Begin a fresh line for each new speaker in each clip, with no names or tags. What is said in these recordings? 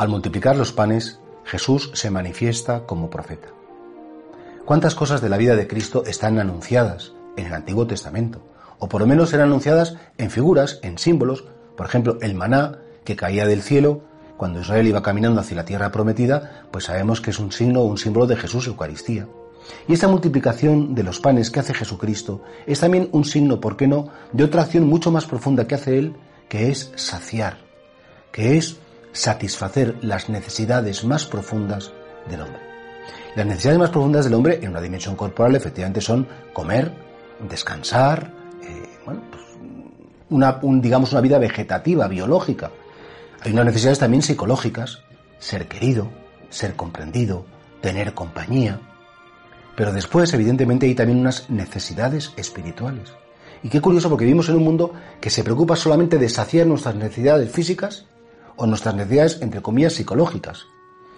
Al multiplicar los panes, Jesús se manifiesta como profeta. ¿Cuántas cosas de la vida de Cristo están anunciadas en el Antiguo Testamento? O por lo menos eran anunciadas en figuras, en símbolos, por ejemplo, el maná que caía del cielo cuando Israel iba caminando hacia la tierra prometida, pues sabemos que es un signo un símbolo de Jesús Eucaristía. Y esta multiplicación de los panes que hace Jesucristo es también un signo, ¿por qué no?, de otra acción mucho más profunda que hace Él, que es saciar, que es satisfacer las necesidades más profundas del hombre. Las necesidades más profundas del hombre en una dimensión corporal efectivamente son comer, descansar, eh, pues, una, digamos una vida vegetativa, biológica. Hay unas necesidades también psicológicas, ser querido, ser comprendido, tener compañía. Pero después, evidentemente, hay también unas necesidades espirituales. Y qué curioso porque vivimos en un mundo que se preocupa solamente de saciar nuestras necesidades físicas o nuestras necesidades, entre comillas, psicológicas.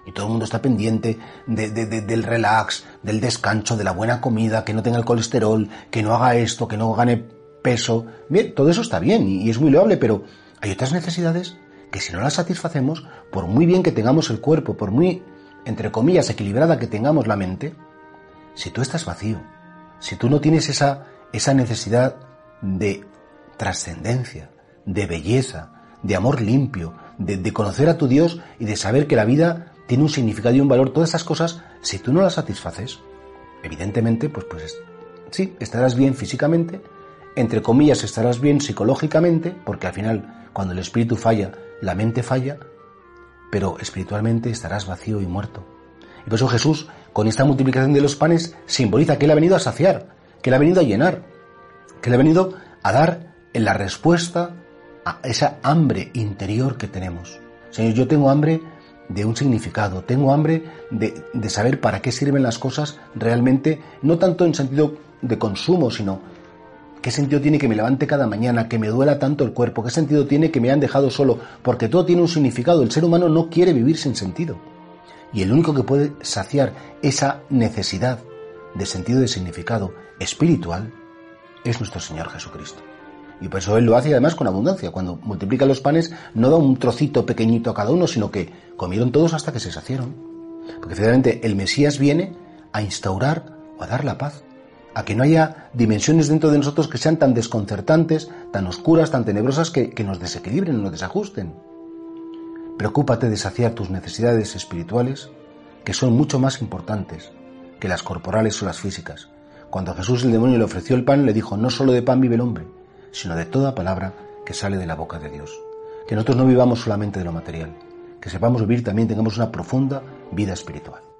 Y todo el mundo está pendiente del relax, del descanso, de la buena comida, que no tenga el colesterol, que no haga esto, que no gane peso. Todo eso está bien y es muy loable, pero hay otras necesidades que si no las satisfacemos, por muy bien que tengamos el cuerpo, por muy, entre comillas, equilibrada que tengamos la mente, si tú estás vacío, si tú no tienes esa, esa necesidad de trascendencia, de belleza, de amor limpio, de, conocer a tu Dios y de saber que la vida tiene un significado y un valor, todas esas cosas, si tú no las satisfaces, evidentemente, pues, pues sí, estarás bien físicamente, entre comillas estarás bien psicológicamente, porque al final, cuando el espíritu falla, la mente falla, pero espiritualmente estarás vacío y muerto. Y por eso Jesús, con esta multiplicación de los panes, simboliza que Él ha venido a saciar, que Él ha venido a llenar, que Él ha venido a dar en la respuesta esa hambre interior que tenemos. Señor, yo tengo hambre de un significado, tengo hambre de, de, saber para qué sirven las cosas realmente, no tanto en sentido de consumo, sino qué sentido tiene que me levante cada mañana, que me duela tanto el cuerpo, qué sentido tiene que me han dejado solo, porque todo tiene un significado, el ser humano no quiere vivir sin sentido. Y el único que puede saciar esa necesidad de sentido y de significado espiritual es nuestro Señor Jesucristo. Y por eso Él lo hace además con abundancia. Cuando multiplica los panes, no da un trocito pequeñito a cada uno, sino que comieron todos hasta que se saciaron. Porque finalmente el Mesías viene a instaurar o a dar la paz. A que no haya dimensiones dentro de nosotros que sean tan desconcertantes, tan oscuras, tan tenebrosas, que, que nos desequilibren, nos desajusten. Preocúpate de saciar tus necesidades espirituales, que son mucho más importantes que las corporales o las físicas. Cuando Jesús el demonio le ofreció el pan, le dijo, no solo de pan vive el hombre, sino de toda palabra que sale de la boca de Dios. Que nosotros no vivamos solamente de lo material, que sepamos vivir también, tengamos una profunda vida espiritual.